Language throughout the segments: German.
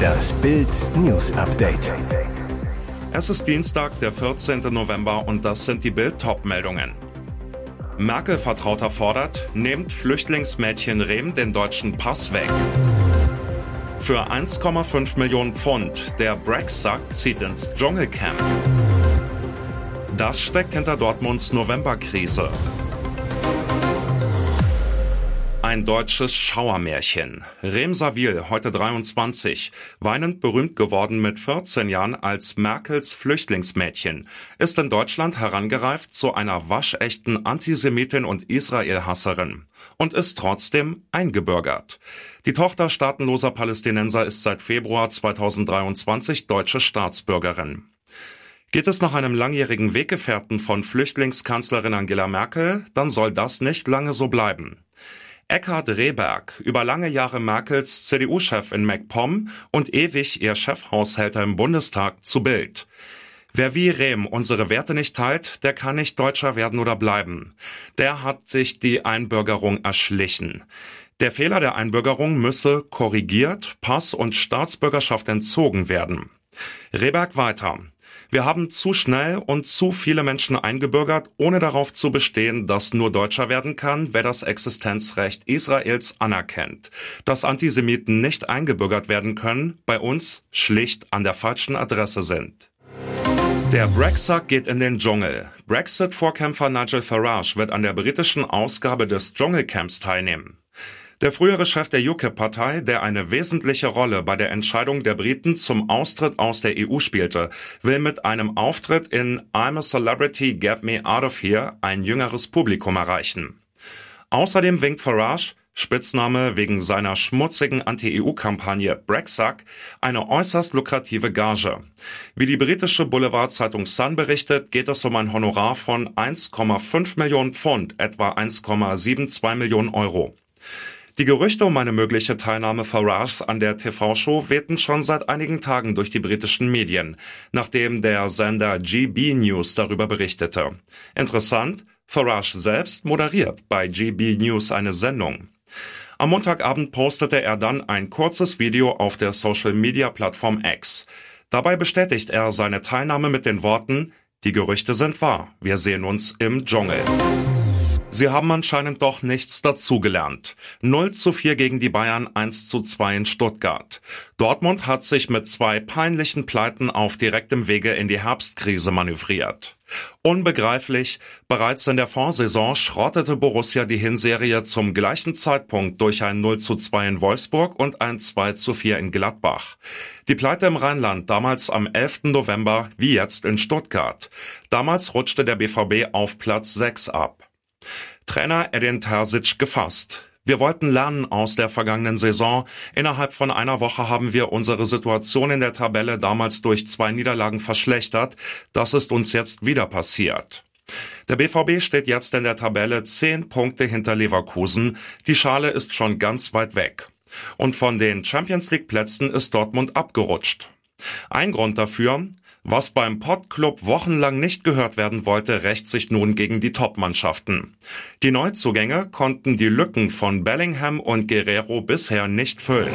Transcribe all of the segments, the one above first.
Das Bild News Update. Es ist Dienstag, der 14. November und das sind die Bild meldungen Merkel-Vertrauter fordert, nehmt Flüchtlingsmädchen Rehm den deutschen Pass weg. Für 1,5 Millionen Pfund, der Brexit zieht ins Dschungelcamp. Das steckt hinter Dortmunds Novemberkrise. Ein deutsches Schauermärchen. Rem Savil, heute 23, weinend berühmt geworden mit 14 Jahren als Merkels Flüchtlingsmädchen, ist in Deutschland herangereift zu einer waschechten Antisemitin und Israelhasserin und ist trotzdem eingebürgert. Die Tochter staatenloser Palästinenser ist seit Februar 2023 deutsche Staatsbürgerin. Geht es nach einem langjährigen Weggefährten von Flüchtlingskanzlerin Angela Merkel, dann soll das nicht lange so bleiben. Eckhard Rehberg, über lange Jahre Merkels CDU-Chef in MacPom und ewig ihr Chefhaushälter im Bundestag zu Bild. Wer wie Rehm unsere Werte nicht teilt, der kann nicht Deutscher werden oder bleiben. Der hat sich die Einbürgerung erschlichen. Der Fehler der Einbürgerung müsse korrigiert, Pass und Staatsbürgerschaft entzogen werden. Rehberg weiter. Wir haben zu schnell und zu viele Menschen eingebürgert, ohne darauf zu bestehen, dass nur Deutscher werden kann, wer das Existenzrecht Israels anerkennt. Dass Antisemiten nicht eingebürgert werden können, bei uns schlicht an der falschen Adresse sind. Der Brexit geht in den Dschungel. Brexit-Vorkämpfer Nigel Farage wird an der britischen Ausgabe des Dschungelcamps teilnehmen. Der frühere Chef der UKIP-Partei, der eine wesentliche Rolle bei der Entscheidung der Briten zum Austritt aus der EU spielte, will mit einem Auftritt in I'm a Celebrity, Get Me Out of Here ein jüngeres Publikum erreichen. Außerdem winkt Farage, Spitzname wegen seiner schmutzigen Anti-EU-Kampagne Brexit, eine äußerst lukrative Gage. Wie die britische Boulevardzeitung Sun berichtet, geht es um ein Honorar von 1,5 Millionen Pfund, etwa 1,72 Millionen Euro. Die Gerüchte um eine mögliche Teilnahme Farages an der TV-Show wehten schon seit einigen Tagen durch die britischen Medien, nachdem der Sender GB News darüber berichtete. Interessant, Farage selbst moderiert bei GB News eine Sendung. Am Montagabend postete er dann ein kurzes Video auf der Social-Media-Plattform X. Dabei bestätigt er seine Teilnahme mit den Worten, die Gerüchte sind wahr, wir sehen uns im Dschungel. Sie haben anscheinend doch nichts dazugelernt. 0 zu 4 gegen die Bayern, 1 zu 2 in Stuttgart. Dortmund hat sich mit zwei peinlichen Pleiten auf direktem Wege in die Herbstkrise manövriert. Unbegreiflich, bereits in der Vorsaison schrottete Borussia die Hinserie zum gleichen Zeitpunkt durch ein 0 zu 2 in Wolfsburg und ein 2 zu 4 in Gladbach. Die Pleite im Rheinland damals am 11. November, wie jetzt in Stuttgart. Damals rutschte der BVB auf Platz 6 ab. Trainer Edin Terzic gefasst. Wir wollten lernen aus der vergangenen Saison. Innerhalb von einer Woche haben wir unsere Situation in der Tabelle damals durch zwei Niederlagen verschlechtert. Das ist uns jetzt wieder passiert. Der BVB steht jetzt in der Tabelle zehn Punkte hinter Leverkusen. Die Schale ist schon ganz weit weg. Und von den Champions League Plätzen ist Dortmund abgerutscht. Ein Grund dafür, was beim Podclub wochenlang nicht gehört werden wollte, rächt sich nun gegen die Top-Mannschaften. Die Neuzugänge konnten die Lücken von Bellingham und Guerrero bisher nicht füllen.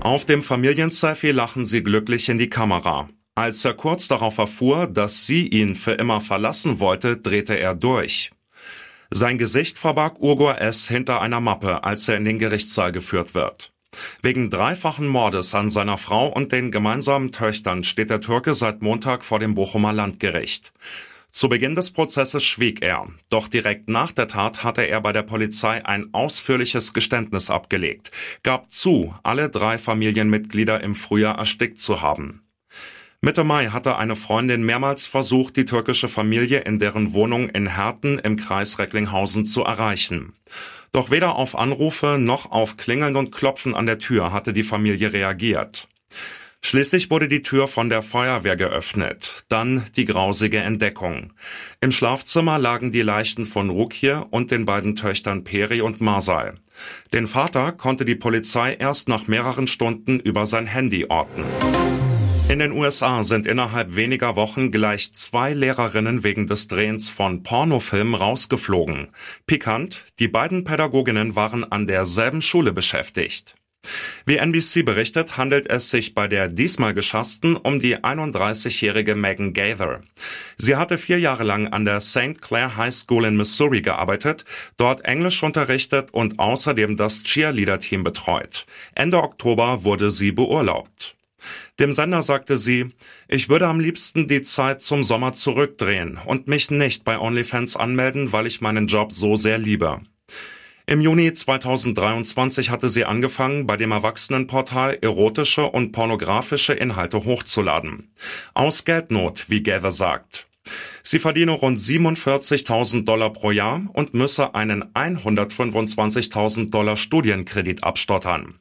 Auf dem Familienselfie lachen sie glücklich in die Kamera. Als er kurz darauf erfuhr, dass sie ihn für immer verlassen wollte, drehte er durch. Sein Gesicht verbarg Urgur S. hinter einer Mappe, als er in den Gerichtssaal geführt wird. Wegen dreifachen Mordes an seiner Frau und den gemeinsamen Töchtern steht der Türke seit Montag vor dem Bochumer Landgericht. Zu Beginn des Prozesses schwieg er, doch direkt nach der Tat hatte er bei der Polizei ein ausführliches Geständnis abgelegt, gab zu, alle drei Familienmitglieder im Frühjahr erstickt zu haben. Mitte Mai hatte eine Freundin mehrmals versucht, die türkische Familie in deren Wohnung in Herten im Kreis Recklinghausen zu erreichen. Doch weder auf Anrufe noch auf Klingeln und Klopfen an der Tür hatte die Familie reagiert. Schließlich wurde die Tür von der Feuerwehr geöffnet. Dann die grausige Entdeckung. Im Schlafzimmer lagen die Leichen von Rukje und den beiden Töchtern Peri und Marsal. Den Vater konnte die Polizei erst nach mehreren Stunden über sein Handy orten. In den USA sind innerhalb weniger Wochen gleich zwei Lehrerinnen wegen des Drehens von Pornofilmen rausgeflogen. Pikant, die beiden Pädagoginnen waren an derselben Schule beschäftigt. Wie NBC berichtet, handelt es sich bei der diesmal geschassten um die 31-jährige Megan Gaither. Sie hatte vier Jahre lang an der St. Clair High School in Missouri gearbeitet, dort Englisch unterrichtet und außerdem das Cheerleader-Team betreut. Ende Oktober wurde sie beurlaubt. Dem Sender sagte sie, ich würde am liebsten die Zeit zum Sommer zurückdrehen und mich nicht bei OnlyFans anmelden, weil ich meinen Job so sehr liebe. Im Juni 2023 hatte sie angefangen, bei dem Erwachsenenportal erotische und pornografische Inhalte hochzuladen. Aus Geldnot, wie Gather sagt. Sie verdiene rund 47.000 Dollar pro Jahr und müsse einen 125.000 Dollar Studienkredit abstottern.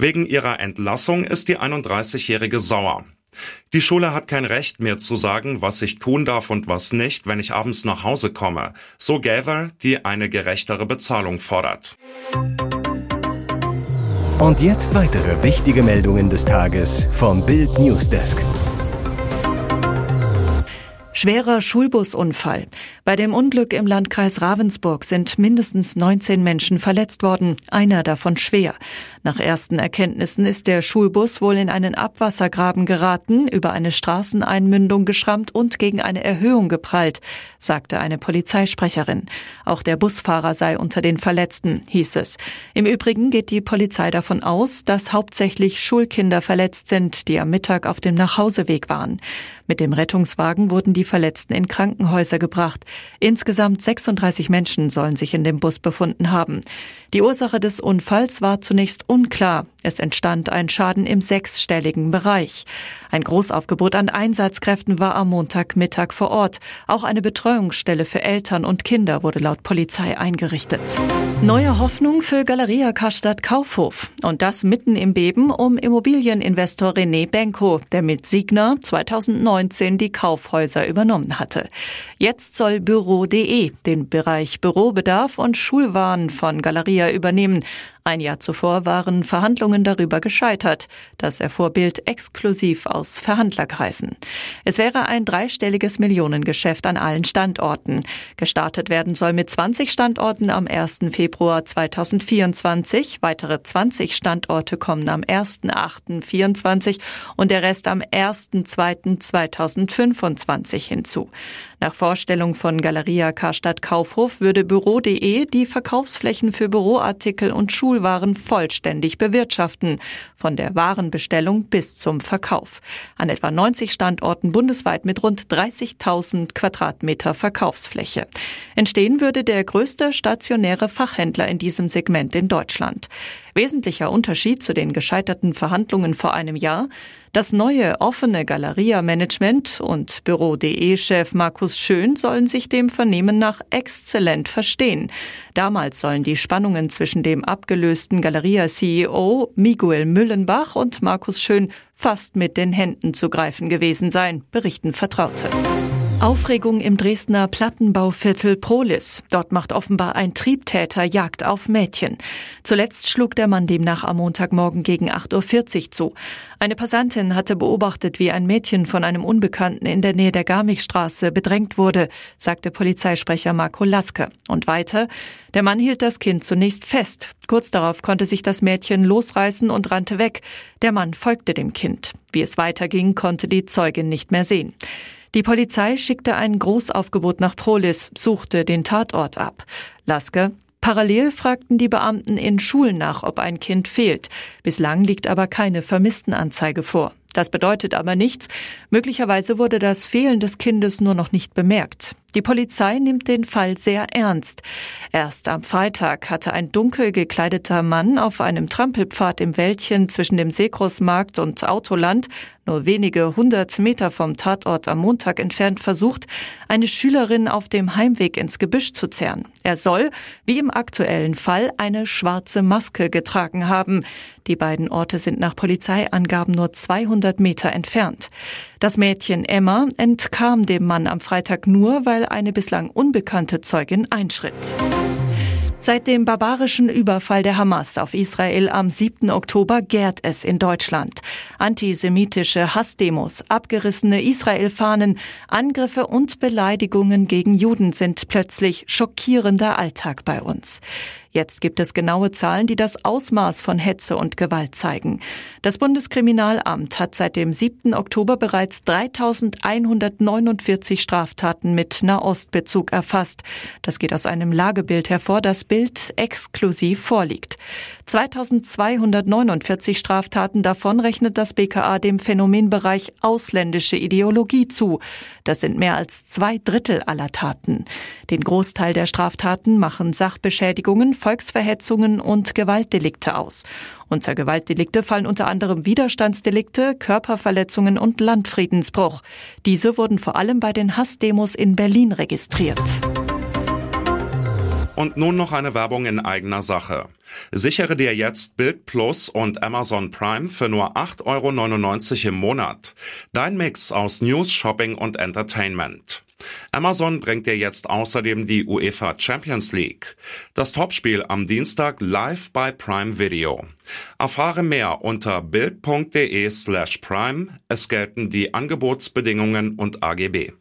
Wegen ihrer Entlassung ist die 31-Jährige sauer. Die Schule hat kein Recht mehr zu sagen, was ich tun darf und was nicht, wenn ich abends nach Hause komme, so Gather, die eine gerechtere Bezahlung fordert. Und jetzt weitere wichtige Meldungen des Tages vom Bild Newsdesk. Schwerer Schulbusunfall. Bei dem Unglück im Landkreis Ravensburg sind mindestens 19 Menschen verletzt worden, einer davon schwer. Nach ersten Erkenntnissen ist der Schulbus wohl in einen Abwassergraben geraten, über eine Straßeneinmündung geschrammt und gegen eine Erhöhung geprallt, sagte eine Polizeisprecherin. Auch der Busfahrer sei unter den Verletzten, hieß es. Im Übrigen geht die Polizei davon aus, dass hauptsächlich Schulkinder verletzt sind, die am Mittag auf dem Nachhauseweg waren. Mit dem Rettungswagen wurden die Verletzten in Krankenhäuser gebracht. Insgesamt 36 Menschen sollen sich in dem Bus befunden haben. Die Ursache des Unfalls war zunächst unklar. Es entstand ein Schaden im sechsstelligen Bereich. Ein Großaufgebot an Einsatzkräften war am Montagmittag vor Ort. Auch eine Betreuungsstelle für Eltern und Kinder wurde laut Polizei eingerichtet. Neue Hoffnung für Galeria Karstadt Kaufhof. Und das mitten im Beben um Immobilieninvestor René Benko, der mit Signa 2019 die Kaufhäuser übernommen hatte. Jetzt soll Büro.de den Bereich Bürobedarf und Schulwaren von Galeria übernehmen. Ein Jahr zuvor waren Verhandlungen darüber gescheitert. Das erfuhr Bild exklusiv aus Verhandlerkreisen. Es wäre ein dreistelliges Millionengeschäft an allen Standorten. Gestartet werden soll mit 20 Standorten am 1. Februar 2024. Weitere 20 Standorte kommen am 1.8.24 und der Rest am 1.2.2025 hinzu. Nach Vorstellung von Galeria Karstadt Kaufhof würde Büro.de die Verkaufsflächen für Büroartikel und Schulwaren vollständig bewirtschaften, von der Warenbestellung bis zum Verkauf. An etwa 90 Standorten bundesweit mit rund 30.000 Quadratmeter Verkaufsfläche. Entstehen würde der größte stationäre Fachhändler in diesem Segment in Deutschland. Wesentlicher Unterschied zu den gescheiterten Verhandlungen vor einem Jahr, das neue offene Galeria-Management und Büro.de-Chef Markus Schön sollen sich dem Vernehmen nach exzellent verstehen. Damals sollen die Spannungen zwischen dem abgelösten Galeria-CEO Miguel Müllenbach und Markus Schön fast mit den Händen zu greifen gewesen sein, berichten Vertraute. Aufregung im Dresdner Plattenbauviertel Prolis. Dort macht offenbar ein Triebtäter Jagd auf Mädchen. Zuletzt schlug der Mann demnach am Montagmorgen gegen 8.40 Uhr zu. Eine Passantin hatte beobachtet, wie ein Mädchen von einem Unbekannten in der Nähe der Garmichstraße bedrängt wurde, sagte Polizeisprecher Marco Laske. Und weiter, der Mann hielt das Kind zunächst fest. Kurz darauf konnte sich das Mädchen losreißen und rannte weg. Der Mann folgte dem Kind. Wie es weiterging, konnte die Zeugin nicht mehr sehen. Die Polizei schickte ein Großaufgebot nach Prolis, suchte den Tatort ab. Laske, Parallel fragten die Beamten in Schulen nach, ob ein Kind fehlt. Bislang liegt aber keine Vermisstenanzeige vor. Das bedeutet aber nichts. Möglicherweise wurde das Fehlen des Kindes nur noch nicht bemerkt. Die Polizei nimmt den Fall sehr ernst. Erst am Freitag hatte ein dunkel gekleideter Mann auf einem Trampelpfad im Wäldchen zwischen dem Seegroßmarkt und Autoland, nur wenige hundert Meter vom Tatort am Montag entfernt, versucht, eine Schülerin auf dem Heimweg ins Gebüsch zu zerren. Er soll, wie im aktuellen Fall, eine schwarze Maske getragen haben. Die beiden Orte sind nach Polizeiangaben nur 200 Meter entfernt. Das Mädchen Emma entkam dem Mann am Freitag nur, weil eine bislang unbekannte Zeugin einschritt. Seit dem barbarischen Überfall der Hamas auf Israel am 7. Oktober gärt es in Deutschland. Antisemitische Hassdemos, abgerissene Israel-Fahnen, Angriffe und Beleidigungen gegen Juden sind plötzlich schockierender Alltag bei uns. Jetzt gibt es genaue Zahlen, die das Ausmaß von Hetze und Gewalt zeigen. Das Bundeskriminalamt hat seit dem 7. Oktober bereits 3149 Straftaten mit Nahostbezug erfasst. Das geht aus einem Lagebild hervor, das Bild exklusiv vorliegt. 2249 Straftaten davon rechnet das BKA dem Phänomenbereich ausländische Ideologie zu. Das sind mehr als zwei Drittel aller Taten. Den Großteil der Straftaten machen Sachbeschädigungen, Volksverhetzungen und Gewaltdelikte aus. Unter Gewaltdelikte fallen unter anderem Widerstandsdelikte, Körperverletzungen und Landfriedensbruch. Diese wurden vor allem bei den Hassdemos in Berlin registriert. Und nun noch eine Werbung in eigener Sache. Sichere dir jetzt Bild Plus und Amazon Prime für nur 8,99 Euro im Monat. Dein Mix aus News, Shopping und Entertainment. Amazon bringt dir jetzt außerdem die UEFA Champions League. Das Topspiel am Dienstag live bei Prime Video. Erfahre mehr unter bild.de slash prime. Es gelten die Angebotsbedingungen und AGB.